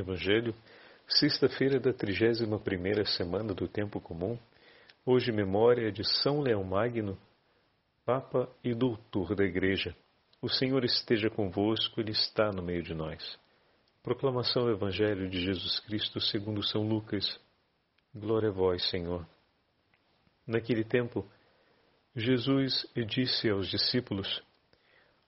Evangelho, sexta-feira da trigésima primeira semana do Tempo Comum, hoje memória de São Leão Magno, Papa e Doutor da Igreja. O Senhor esteja convosco, Ele está no meio de nós. Proclamação do Evangelho de Jesus Cristo segundo São Lucas. Glória a vós, Senhor. Naquele tempo, Jesus disse aos discípulos: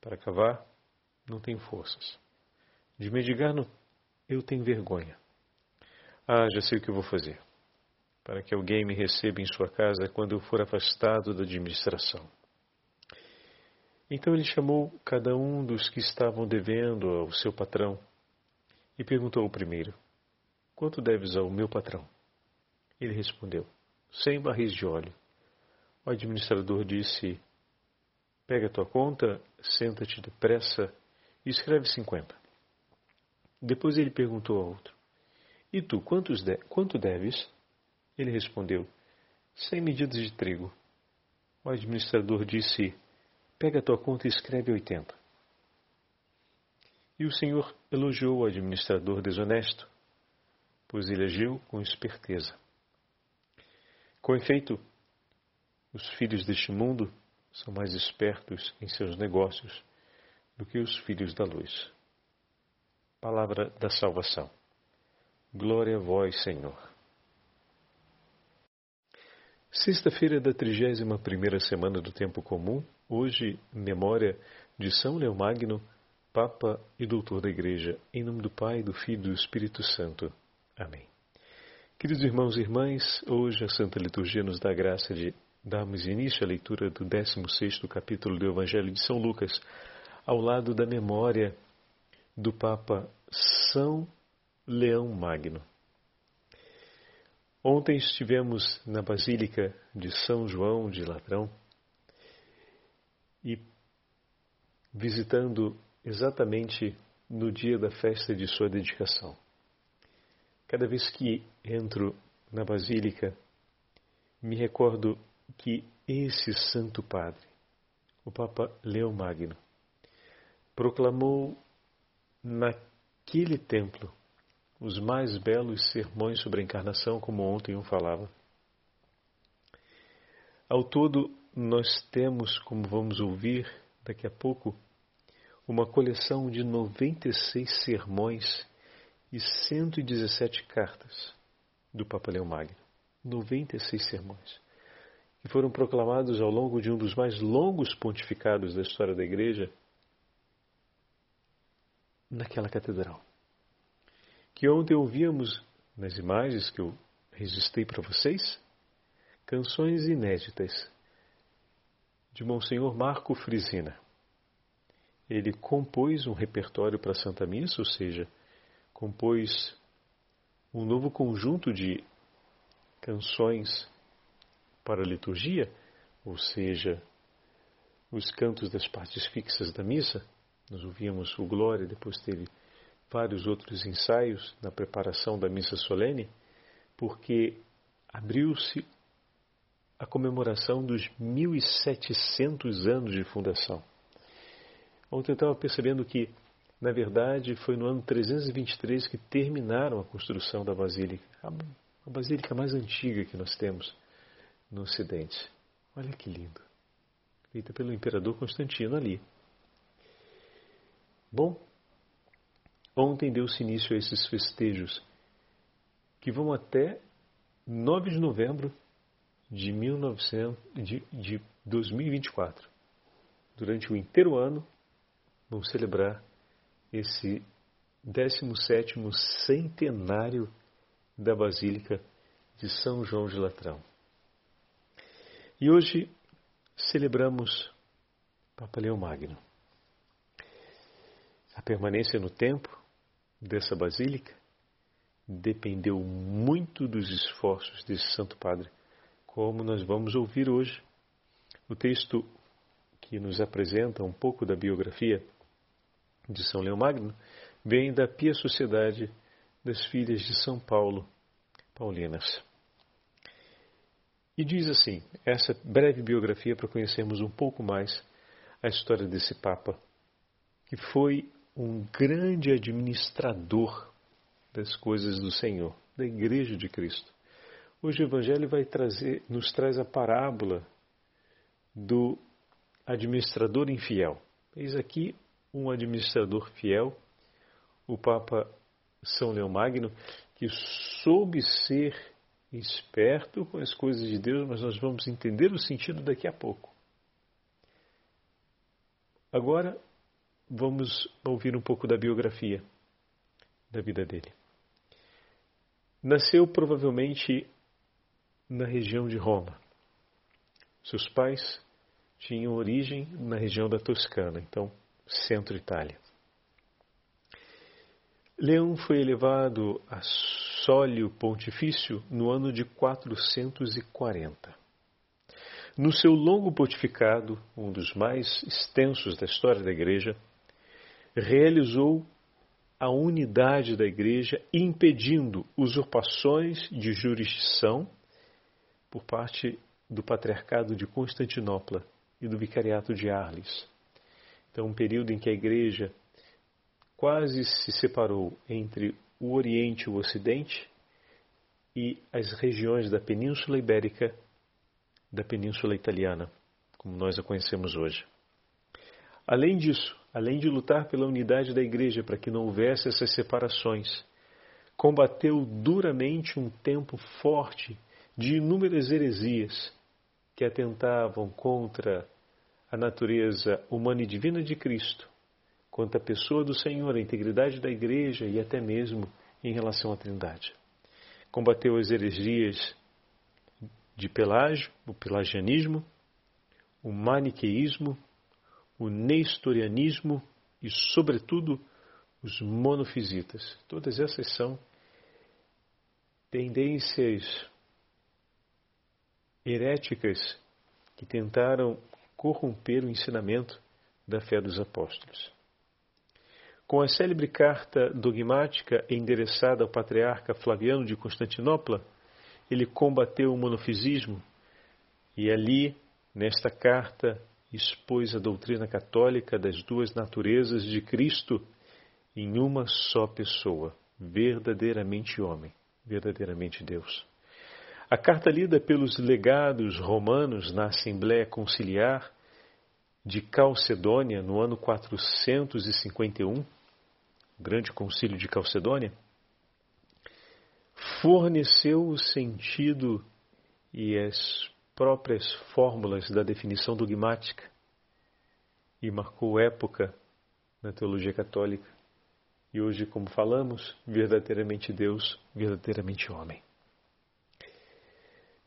Para cavar, não tenho forças. De mendigar, não, eu tenho vergonha. Ah, já sei o que vou fazer. Para que alguém me receba em sua casa quando eu for afastado da administração. Então ele chamou cada um dos que estavam devendo ao seu patrão e perguntou ao primeiro: Quanto deves ao meu patrão? Ele respondeu: Cem barris de óleo. O administrador disse: Pega a tua conta, senta-te depressa e escreve cinquenta. Depois ele perguntou ao outro: E tu, quantos de quanto deves? Ele respondeu: Cem medidas de trigo. O administrador disse: Pega a tua conta e escreve oitenta. E o Senhor elogiou o administrador desonesto, pois ele agiu com esperteza. Com efeito, os filhos deste mundo são mais espertos em seus negócios do que os filhos da luz. Palavra da salvação. Glória a vós, Senhor. Sexta-feira da trigésima primeira semana do Tempo Comum, hoje, memória de São Leomagno, Papa e Doutor da Igreja, em nome do Pai, do Filho e do Espírito Santo. Amém. Queridos irmãos e irmãs, hoje a Santa Liturgia nos dá a graça de Damos início à leitura do 16º capítulo do Evangelho de São Lucas, ao lado da memória do Papa São Leão Magno. Ontem estivemos na Basílica de São João de Ladrão e visitando exatamente no dia da festa de sua dedicação. Cada vez que entro na Basílica, me recordo que esse Santo Padre, o Papa Leão Magno, proclamou naquele templo os mais belos sermões sobre a encarnação, como ontem eu falava. Ao todo, nós temos, como vamos ouvir daqui a pouco, uma coleção de 96 sermões e 117 cartas do Papa Leão Magno. 96 sermões que foram proclamados ao longo de um dos mais longos pontificados da história da Igreja, naquela catedral. Que ontem ouvíamos nas imagens que eu registrei para vocês, canções inéditas de Monsenhor Marco Frisina. Ele compôs um repertório para Santa Missa, ou seja, compôs um novo conjunto de canções para a liturgia, ou seja, os cantos das partes fixas da missa. Nós ouvimos o Glória, depois teve vários outros ensaios na preparação da missa solene, porque abriu-se a comemoração dos 1700 anos de fundação. Ontem eu estava percebendo que, na verdade, foi no ano 323 que terminaram a construção da Basílica, a Basílica mais antiga que nós temos no Ocidente. Olha que lindo. Feita pelo imperador Constantino ali. Bom, ontem deu-se início a esses festejos que vão até 9 de novembro de, 1900, de, de 2024. Durante o inteiro ano, vão celebrar esse 17º centenário da Basílica de São João de Latrão. E hoje celebramos Papa Leão Magno. A permanência no tempo dessa basílica dependeu muito dos esforços desse Santo Padre, como nós vamos ouvir hoje. O texto que nos apresenta um pouco da biografia de São Leão Magno vem da Pia Sociedade das Filhas de São Paulo, Paulinas. E diz assim, essa breve biografia para conhecermos um pouco mais a história desse Papa, que foi um grande administrador das coisas do Senhor, da Igreja de Cristo. Hoje o Evangelho vai trazer, nos traz a parábola do administrador infiel. Eis aqui um administrador fiel, o Papa São Leão Magno, que soube ser esperto com as coisas de Deus, mas nós vamos entender o sentido daqui a pouco. Agora vamos ouvir um pouco da biografia da vida dele. Nasceu provavelmente na região de Roma. Seus pais tinham origem na região da Toscana, então centro Itália. Leão foi elevado a sólio pontifício no ano de 440. No seu longo pontificado, um dos mais extensos da história da Igreja, realizou a unidade da Igreja, impedindo usurpações de jurisdição por parte do Patriarcado de Constantinopla e do Vicariato de Arles. Então, um período em que a Igreja quase se separou entre o Oriente e o Ocidente e as regiões da Península Ibérica da Península Italiana, como nós a conhecemos hoje. Além disso, além de lutar pela unidade da Igreja para que não houvesse essas separações, combateu duramente um tempo forte de inúmeras heresias que atentavam contra a natureza humana e divina de Cristo, contra a pessoa do Senhor, a integridade da Igreja e até mesmo em relação à Trindade. Combateu as heresias de Pelágio, o pelagianismo, o maniqueísmo, o nestorianismo e, sobretudo, os monofisitas. Todas essas são tendências heréticas que tentaram corromper o ensinamento da fé dos apóstolos. Com a célebre carta dogmática endereçada ao patriarca Flaviano de Constantinopla, ele combateu o monofisismo e ali, nesta carta, expôs a doutrina católica das duas naturezas de Cristo em uma só pessoa, verdadeiramente homem, verdadeiramente Deus. A carta lida pelos legados romanos na Assembleia Conciliar de Calcedônia no ano 451, o grande concílio de Calcedônia, forneceu o sentido e as próprias fórmulas da definição dogmática e marcou época na teologia católica. E hoje, como falamos, verdadeiramente Deus, verdadeiramente homem.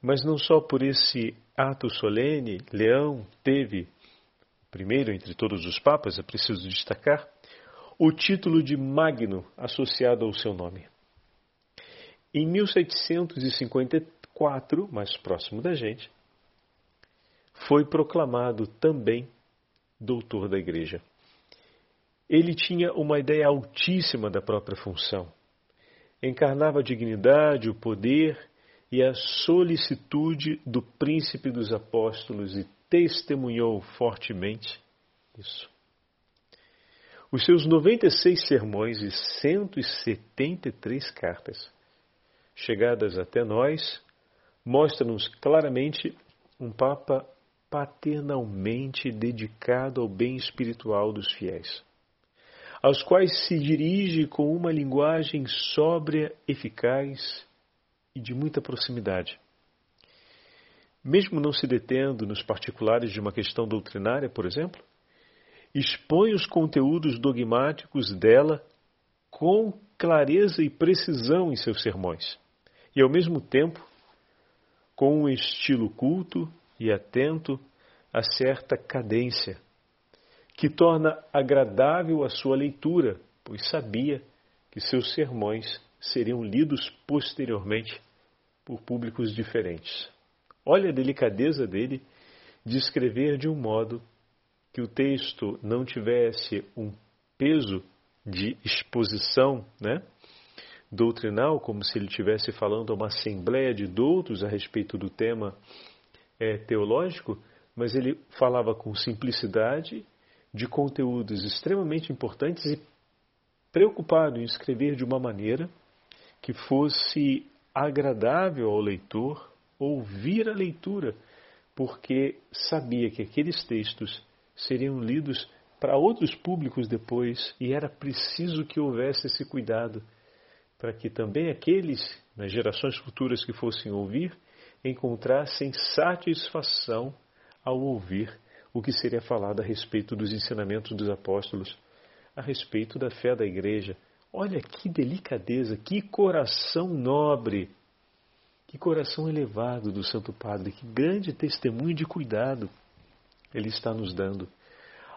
Mas não só por esse ato solene, Leão teve, primeiro entre todos os papas, é preciso destacar, o título de Magno associado ao seu nome. Em 1754, mais próximo da gente, foi proclamado também doutor da Igreja. Ele tinha uma ideia altíssima da própria função. Encarnava a dignidade, o poder e a solicitude do príncipe dos apóstolos e testemunhou fortemente isso. Os seus 96 sermões e 173 cartas, chegadas até nós, mostram-nos claramente um Papa paternalmente dedicado ao bem espiritual dos fiéis, aos quais se dirige com uma linguagem sóbria, eficaz e de muita proximidade. Mesmo não se detendo nos particulares de uma questão doutrinária, por exemplo, expõe os conteúdos dogmáticos dela com clareza e precisão em seus sermões, e ao mesmo tempo com um estilo culto e atento a certa cadência, que torna agradável a sua leitura, pois sabia que seus sermões seriam lidos posteriormente por públicos diferentes. Olha a delicadeza dele de escrever de um modo que o texto não tivesse um peso de exposição né, doutrinal, como se ele estivesse falando a uma assembleia de doutos a respeito do tema é, teológico, mas ele falava com simplicidade de conteúdos extremamente importantes e preocupado em escrever de uma maneira que fosse agradável ao leitor ouvir a leitura, porque sabia que aqueles textos seriam lidos para outros públicos depois e era preciso que houvesse esse cuidado para que também aqueles, nas gerações futuras que fossem ouvir, encontrassem satisfação ao ouvir o que seria falado a respeito dos ensinamentos dos apóstolos, a respeito da fé da igreja. Olha que delicadeza, que coração nobre, que coração elevado do Santo Padre, que grande testemunho de cuidado ele está nos dando.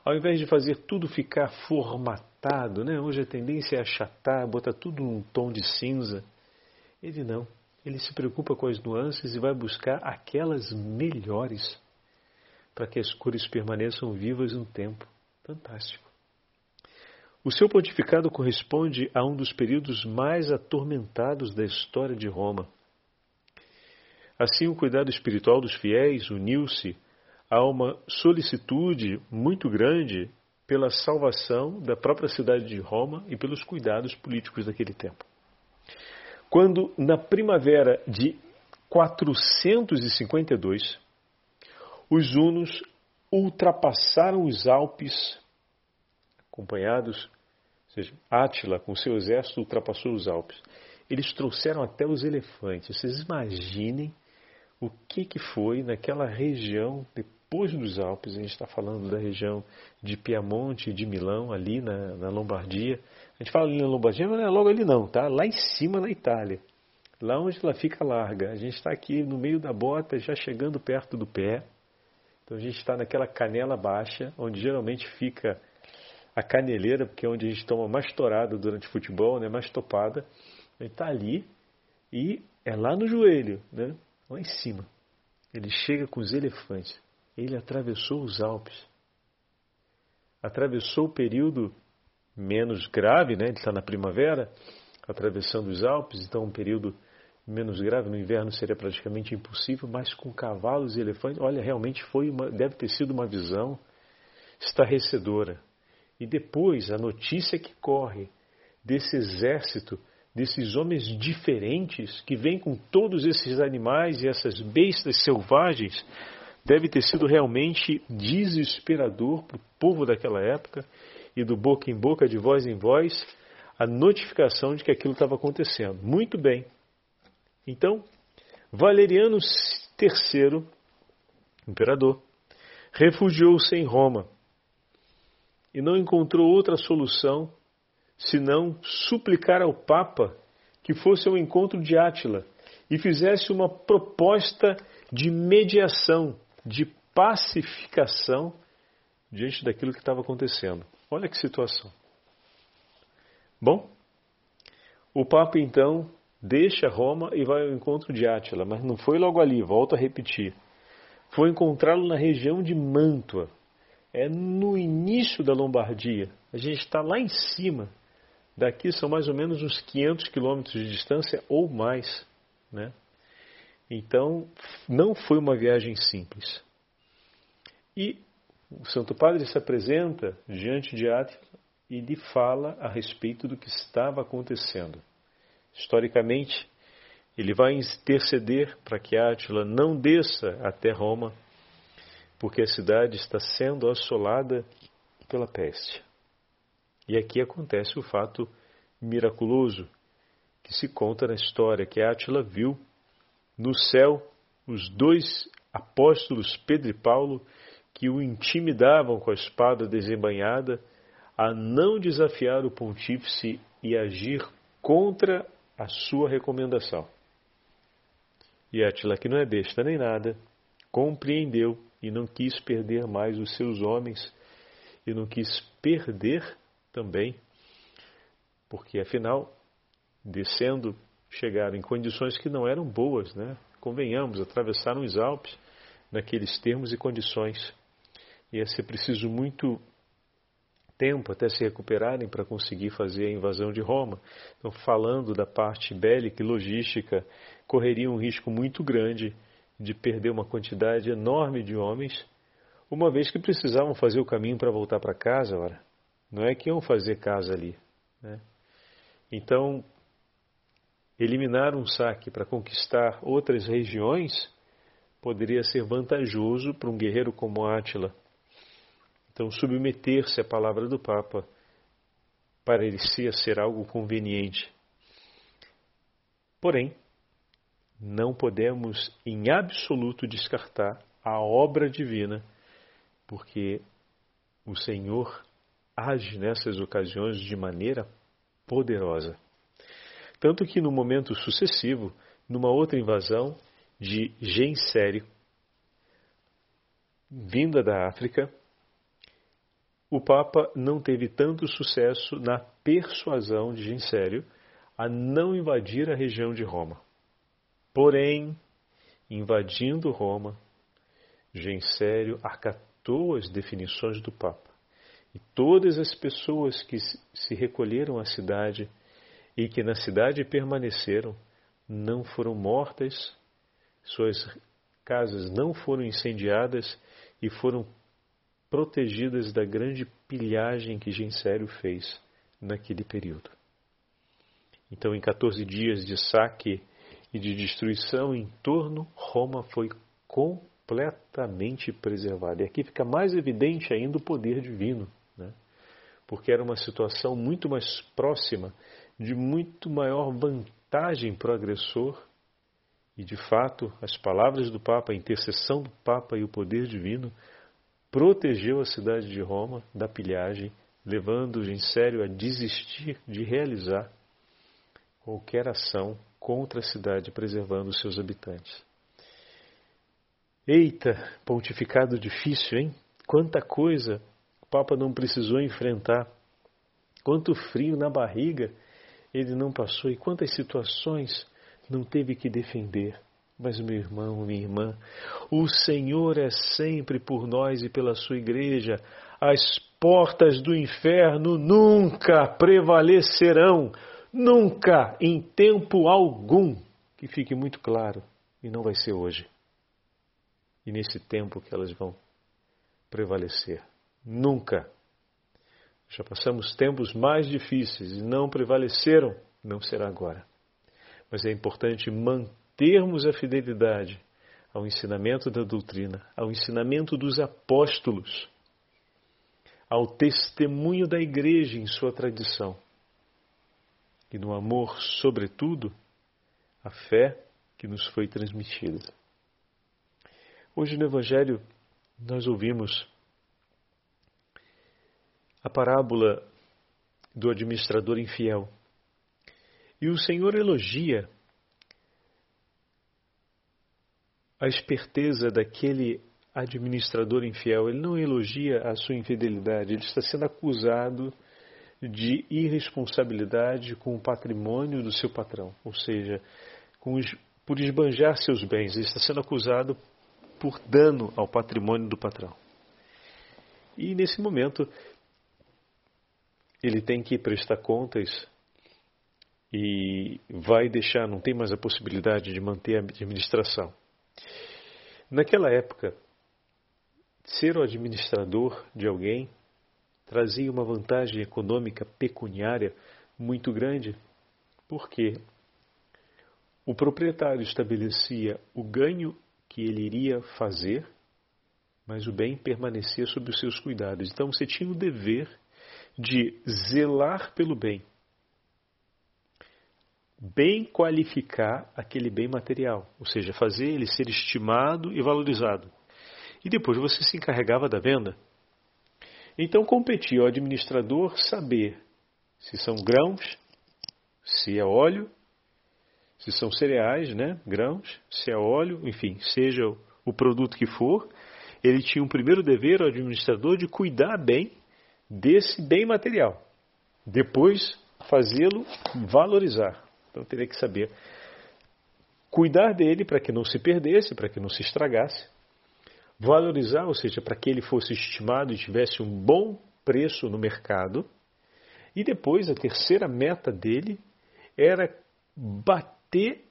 Ao invés de fazer tudo ficar formatado, né? hoje a tendência é achatar, botar tudo num tom de cinza. Ele não. Ele se preocupa com as nuances e vai buscar aquelas melhores para que as cores permaneçam vivas um tempo. Fantástico. O seu pontificado corresponde a um dos períodos mais atormentados da história de Roma. Assim, o cuidado espiritual dos fiéis uniu-se a uma solicitude muito grande pela salvação da própria cidade de Roma e pelos cuidados políticos daquele tempo. Quando, na primavera de 452, os hunos ultrapassaram os Alpes, acompanhados, ou seja, Átila com seu exército ultrapassou os Alpes. Eles trouxeram até os elefantes. Vocês imaginem o que, que foi naquela região depois dos Alpes. A gente está falando da região de Piemonte e de Milão, ali na, na Lombardia. A gente fala ali na Lombardia, mas não é logo ali não, tá? Lá em cima na Itália. Lá onde ela fica larga. A gente está aqui no meio da bota, já chegando perto do pé. Então a gente está naquela canela baixa, onde geralmente fica a caneleira, porque é onde a gente toma mais torada durante o futebol, né, mais topada. A gente está ali e é lá no joelho, né, lá em cima. Ele chega com os elefantes. Ele atravessou os Alpes. Atravessou o período menos grave, né, ele está na primavera, atravessando os Alpes, então um período menos grave, no inverno seria praticamente impossível, mas com cavalos e elefantes, olha, realmente foi uma, deve ter sido uma visão estarrecedora. E depois a notícia que corre desse exército, desses homens diferentes que vêm com todos esses animais e essas bestas selvagens, deve ter sido realmente desesperador para o povo daquela época e do boca em boca, de voz em voz, a notificação de que aquilo estava acontecendo. Muito bem, então, Valeriano III, imperador, refugiou-se em Roma e não encontrou outra solução senão suplicar ao Papa que fosse ao encontro de Átila e fizesse uma proposta de mediação, de pacificação diante daquilo que estava acontecendo. Olha que situação. Bom, o Papa então deixa Roma e vai ao encontro de Átila, mas não foi logo ali, volto a repetir. Foi encontrá-lo na região de Mantua, é no início da Lombardia. A gente está lá em cima. Daqui são mais ou menos uns 500 quilômetros de distância ou mais. Né? Então, não foi uma viagem simples. E o Santo Padre se apresenta diante de Átila e lhe fala a respeito do que estava acontecendo. Historicamente, ele vai interceder para que Átila não desça até Roma, porque a cidade está sendo assolada pela peste. E aqui acontece o fato miraculoso que se conta na história que Átila viu no céu os dois apóstolos Pedro e Paulo que o intimidavam com a espada desembanhada a não desafiar o pontífice e agir contra a sua recomendação. E Atila, que não é besta nem nada, compreendeu e não quis perder mais os seus homens e não quis perder também, porque afinal descendo, chegaram em condições que não eram boas, né? Convenhamos, atravessaram os Alpes naqueles termos e condições. Ia ser preciso muito tempo até se recuperarem para conseguir fazer a invasão de Roma. Então, falando da parte bélica e logística, correria um risco muito grande de perder uma quantidade enorme de homens, uma vez que precisavam fazer o caminho para voltar para casa, ora. Não é que iam fazer casa ali. Né? Então, eliminar um saque para conquistar outras regiões poderia ser vantajoso para um guerreiro como Átila. Então, submeter-se à palavra do Papa parecia ser algo conveniente. Porém, não podemos em absoluto descartar a obra divina, porque o Senhor age nessas ocasiões de maneira poderosa. Tanto que no momento sucessivo, numa outra invasão de Gensério, vinda da África, o Papa não teve tanto sucesso na persuasão de Gensério a não invadir a região de Roma. Porém, invadindo Roma, Gensério acatou as definições do Papa. E todas as pessoas que se recolheram à cidade e que na cidade permaneceram não foram mortas, suas casas não foram incendiadas e foram protegidas da grande pilhagem que Gensério fez naquele período. Então, em 14 dias de saque e de destruição em torno, Roma foi completamente preservada. E aqui fica mais evidente ainda o poder divino, né? porque era uma situação muito mais próxima, de muito maior vantagem para o agressor. E de fato, as palavras do Papa, a intercessão do Papa e o poder divino protegeu a cidade de Roma da pilhagem, levando-os em sério a desistir de realizar qualquer ação contra a cidade, preservando seus habitantes. Eita, pontificado difícil, hein? Quanta coisa o Papa não precisou enfrentar, quanto frio na barriga ele não passou e quantas situações não teve que defender. Mas, meu irmão, minha irmã, o Senhor é sempre por nós e pela sua igreja. As portas do inferno nunca prevalecerão Nunca, em tempo algum, que fique muito claro, e não vai ser hoje. E nesse tempo que elas vão prevalecer. Nunca. Já passamos tempos mais difíceis e não prevaleceram, não será agora. Mas é importante mantermos a fidelidade ao ensinamento da doutrina, ao ensinamento dos apóstolos, ao testemunho da igreja em sua tradição e no amor, sobretudo, a fé que nos foi transmitida. Hoje no Evangelho nós ouvimos a parábola do administrador infiel. E o Senhor elogia a esperteza daquele administrador infiel. Ele não elogia a sua infidelidade, ele está sendo acusado de irresponsabilidade com o patrimônio do seu patrão, ou seja, os, por esbanjar seus bens. Ele está sendo acusado por dano ao patrimônio do patrão. E nesse momento, ele tem que prestar contas e vai deixar, não tem mais a possibilidade de manter a administração. Naquela época, ser o administrador de alguém trazia uma vantagem econômica pecuniária muito grande, porque o proprietário estabelecia o ganho que ele iria fazer, mas o bem permanecia sob os seus cuidados. Então você tinha o dever de zelar pelo bem, bem qualificar aquele bem material, ou seja, fazer ele ser estimado e valorizado. E depois você se encarregava da venda. Então competia ao administrador saber se são grãos, se é óleo, se são cereais, né, grãos, se é óleo, enfim, seja o produto que for, ele tinha um primeiro dever, o administrador, de cuidar bem desse bem material. Depois, fazê-lo valorizar. Então teria que saber cuidar dele para que não se perdesse, para que não se estragasse, valorizar, ou seja, para que ele fosse estimado e tivesse um bom preço no mercado. E depois a terceira meta dele era bater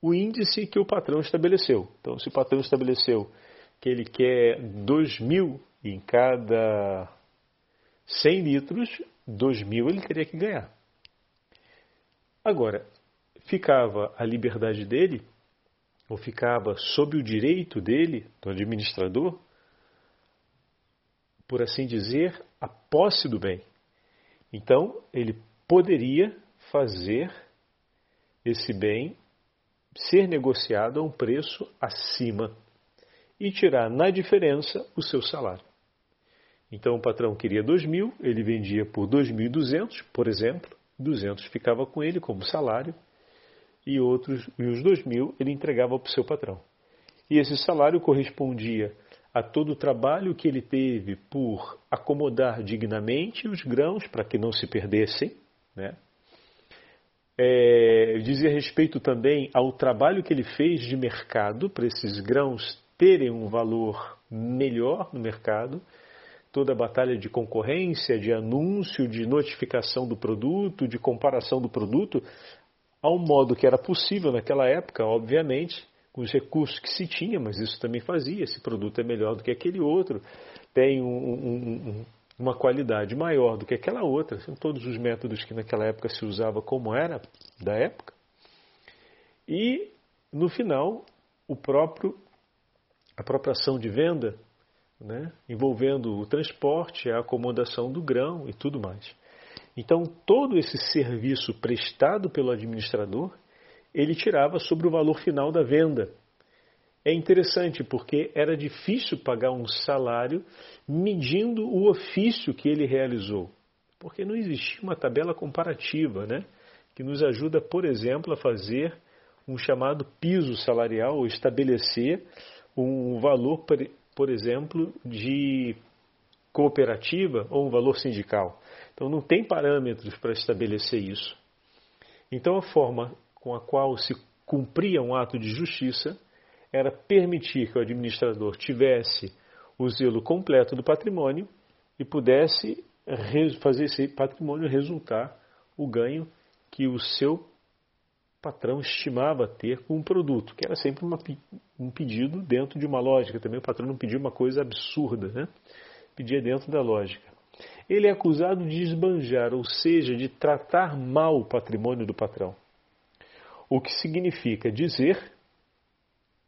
o índice que o patrão estabeleceu. Então, se o patrão estabeleceu que ele quer 2 mil em cada 100 litros, 2 mil ele teria que ganhar. Agora, ficava a liberdade dele, ou ficava sob o direito dele, do administrador, por assim dizer, a posse do bem. Então, ele poderia fazer esse bem ser negociado a um preço acima e tirar na diferença o seu salário. Então o patrão queria 2 mil, ele vendia por 2.200, por exemplo, 200 ficava com ele como salário e outros e os 2 mil ele entregava para o seu patrão. E esse salário correspondia a todo o trabalho que ele teve por acomodar dignamente os grãos para que não se perdessem, né? é, dizia respeito também ao trabalho que ele fez de mercado para esses grãos terem um valor melhor no mercado, toda a batalha de concorrência, de anúncio, de notificação do produto, de comparação do produto, ao modo que era possível naquela época, obviamente, com os recursos que se tinha, mas isso também fazia. Esse produto é melhor do que aquele outro, tem um, um, um, uma qualidade maior do que aquela outra. São todos os métodos que naquela época se usava como era da época. E no final, o próprio a própria ação de venda, né, envolvendo o transporte, a acomodação do grão e tudo mais. Então, todo esse serviço prestado pelo administrador, ele tirava sobre o valor final da venda. É interessante porque era difícil pagar um salário medindo o ofício que ele realizou, porque não existia uma tabela comparativa, né, que nos ajuda, por exemplo, a fazer um chamado piso salarial ou estabelecer um valor, por exemplo, de cooperativa ou um valor sindical. Então não tem parâmetros para estabelecer isso. Então a forma com a qual se cumpria um ato de justiça era permitir que o administrador tivesse o zelo completo do patrimônio e pudesse fazer esse patrimônio resultar o ganho que o seu patrão estimava ter com um produto, que era sempre uma, um pedido dentro de uma lógica. Também o patrão não pedia uma coisa absurda, né? pedia dentro da lógica. Ele é acusado de esbanjar, ou seja, de tratar mal o patrimônio do patrão. O que significa dizer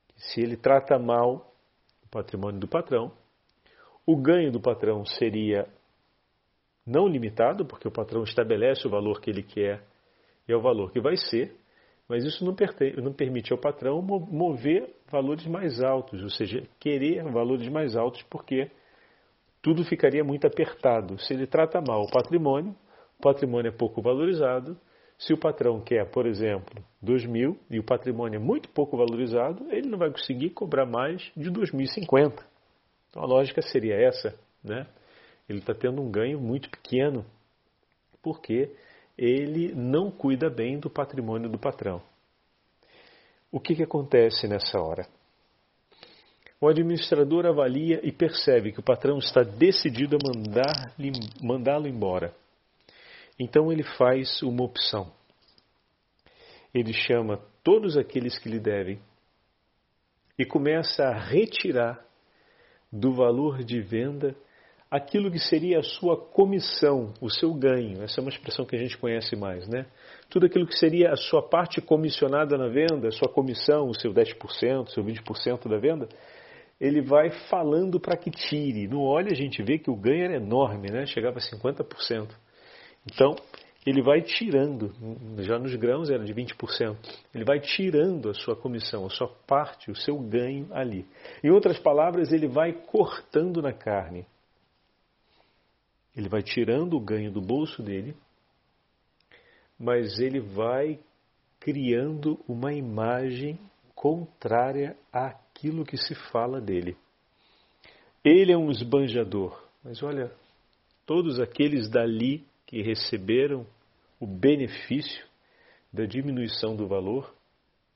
que se ele trata mal o patrimônio do patrão, o ganho do patrão seria não limitado, porque o patrão estabelece o valor que ele quer e é o valor que vai ser, mas isso não, não permite ao patrão mover valores mais altos, ou seja, querer valores mais altos, porque tudo ficaria muito apertado. Se ele trata mal o patrimônio, o patrimônio é pouco valorizado. Se o patrão quer, por exemplo, 2 mil e o patrimônio é muito pouco valorizado, ele não vai conseguir cobrar mais de 2.050. Então a lógica seria essa, né? Ele está tendo um ganho muito pequeno, porque ele não cuida bem do patrimônio do patrão. O que, que acontece nessa hora? O administrador avalia e percebe que o patrão está decidido a mandá-lo embora. Então ele faz uma opção. Ele chama todos aqueles que lhe devem e começa a retirar do valor de venda aquilo que seria a sua comissão, o seu ganho. Essa é uma expressão que a gente conhece mais, né? Tudo aquilo que seria a sua parte comissionada na venda, a sua comissão, o seu 10%, o seu 20% da venda, ele vai falando para que tire. No óleo a gente vê que o ganho era enorme, né? Chegava a 50%. Então, ele vai tirando, já nos grãos era de 20%, ele vai tirando a sua comissão, a sua parte, o seu ganho ali. Em outras palavras, ele vai cortando na carne. Ele vai tirando o ganho do bolso dele, mas ele vai criando uma imagem contrária àquilo que se fala dele. Ele é um esbanjador, mas olha, todos aqueles dali que receberam o benefício da diminuição do valor,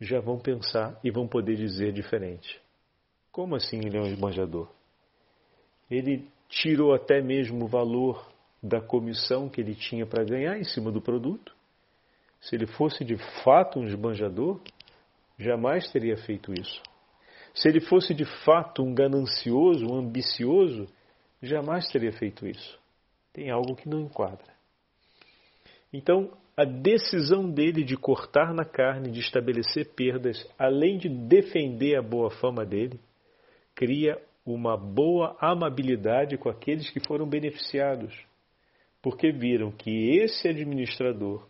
já vão pensar e vão poder dizer diferente. Como assim ele é um esbanjador? Ele tirou até mesmo o valor da comissão que ele tinha para ganhar em cima do produto. Se ele fosse de fato um esbanjador, jamais teria feito isso. Se ele fosse de fato um ganancioso, um ambicioso, jamais teria feito isso. Tem algo que não enquadra. Então, a decisão dele de cortar na carne, de estabelecer perdas, além de defender a boa fama dele, cria uma boa amabilidade com aqueles que foram beneficiados, porque viram que esse administrador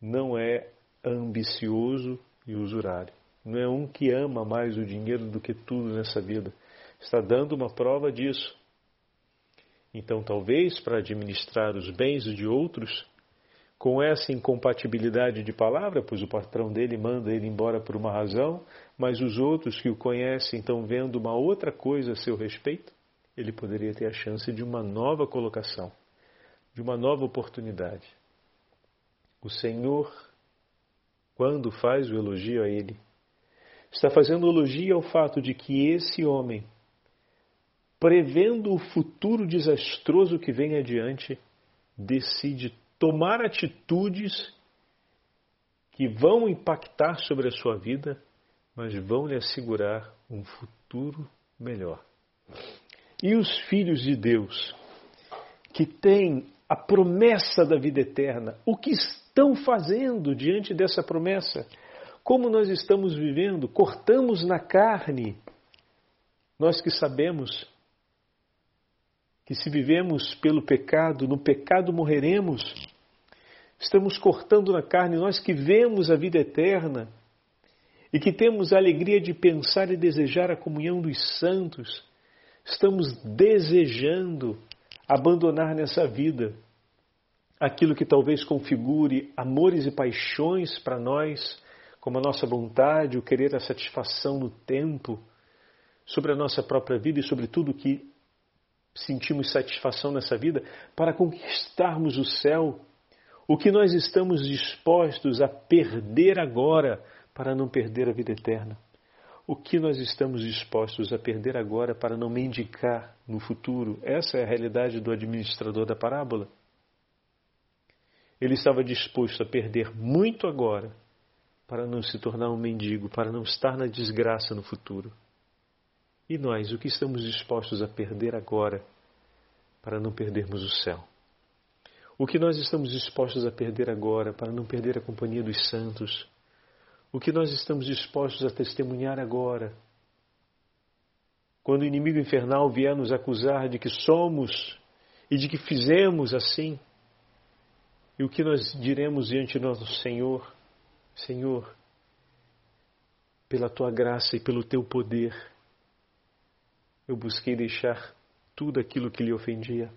não é ambicioso e usurário, não é um que ama mais o dinheiro do que tudo nessa vida. Está dando uma prova disso. Então, talvez para administrar os bens de outros, com essa incompatibilidade de palavra, pois o patrão dele manda ele embora por uma razão, mas os outros que o conhecem estão vendo uma outra coisa a seu respeito, ele poderia ter a chance de uma nova colocação, de uma nova oportunidade. O Senhor, quando faz o elogio a ele, está fazendo elogio ao fato de que esse homem, prevendo o futuro desastroso que vem adiante, decide tomar atitudes que vão impactar sobre a sua vida, mas vão lhe assegurar um futuro melhor. E os filhos de Deus, que têm a promessa da vida eterna, o que estão fazendo diante dessa promessa? Como nós estamos vivendo? Cortamos na carne. Nós que sabemos que se vivemos pelo pecado, no pecado morreremos. Estamos cortando na carne, nós que vemos a vida eterna e que temos a alegria de pensar e desejar a comunhão dos santos, estamos desejando abandonar nessa vida aquilo que talvez configure amores e paixões para nós, como a nossa vontade, o querer a satisfação no tempo, sobre a nossa própria vida e sobre tudo que sentimos satisfação nessa vida, para conquistarmos o céu, o que nós estamos dispostos a perder agora para não perder a vida eterna? O que nós estamos dispostos a perder agora para não mendigar no futuro? Essa é a realidade do administrador da parábola. Ele estava disposto a perder muito agora para não se tornar um mendigo, para não estar na desgraça no futuro. E nós, o que estamos dispostos a perder agora para não perdermos o céu? O que nós estamos dispostos a perder agora para não perder a companhia dos santos? O que nós estamos dispostos a testemunhar agora? Quando o inimigo infernal vier nos acusar de que somos e de que fizemos assim, e o que nós diremos diante do nosso Senhor? Senhor, pela tua graça e pelo teu poder, eu busquei deixar tudo aquilo que lhe ofendia.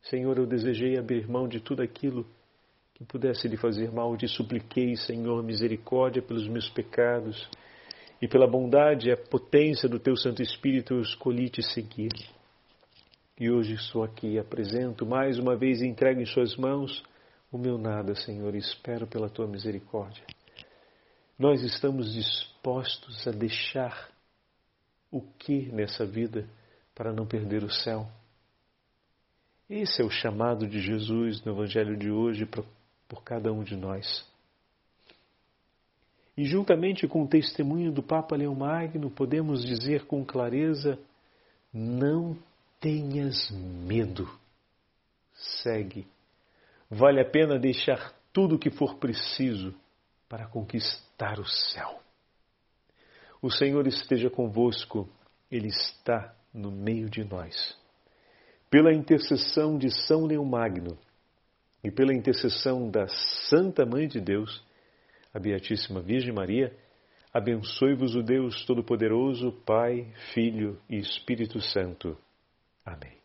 Senhor, eu desejei abrir mão de tudo aquilo que pudesse lhe fazer mal. Te supliquei, Senhor, misericórdia pelos meus pecados e pela bondade e a potência do teu Santo Espírito eu escolhi te seguir. E hoje estou aqui apresento mais uma vez e entrego em Suas mãos o meu nada, Senhor, e espero pela tua misericórdia. Nós estamos dispostos a deixar o que nessa vida para não perder o céu? Esse é o chamado de Jesus no Evangelho de hoje por cada um de nós. E juntamente com o testemunho do Papa Leão Magno, podemos dizer com clareza: não tenhas medo. Segue. Vale a pena deixar tudo o que for preciso para conquistar o céu. O Senhor esteja convosco, Ele está no meio de nós. Pela intercessão de São Leão e pela intercessão da Santa Mãe de Deus, a Beatíssima Virgem Maria, abençoe-vos o Deus Todo-Poderoso, Pai, Filho e Espírito Santo. Amém.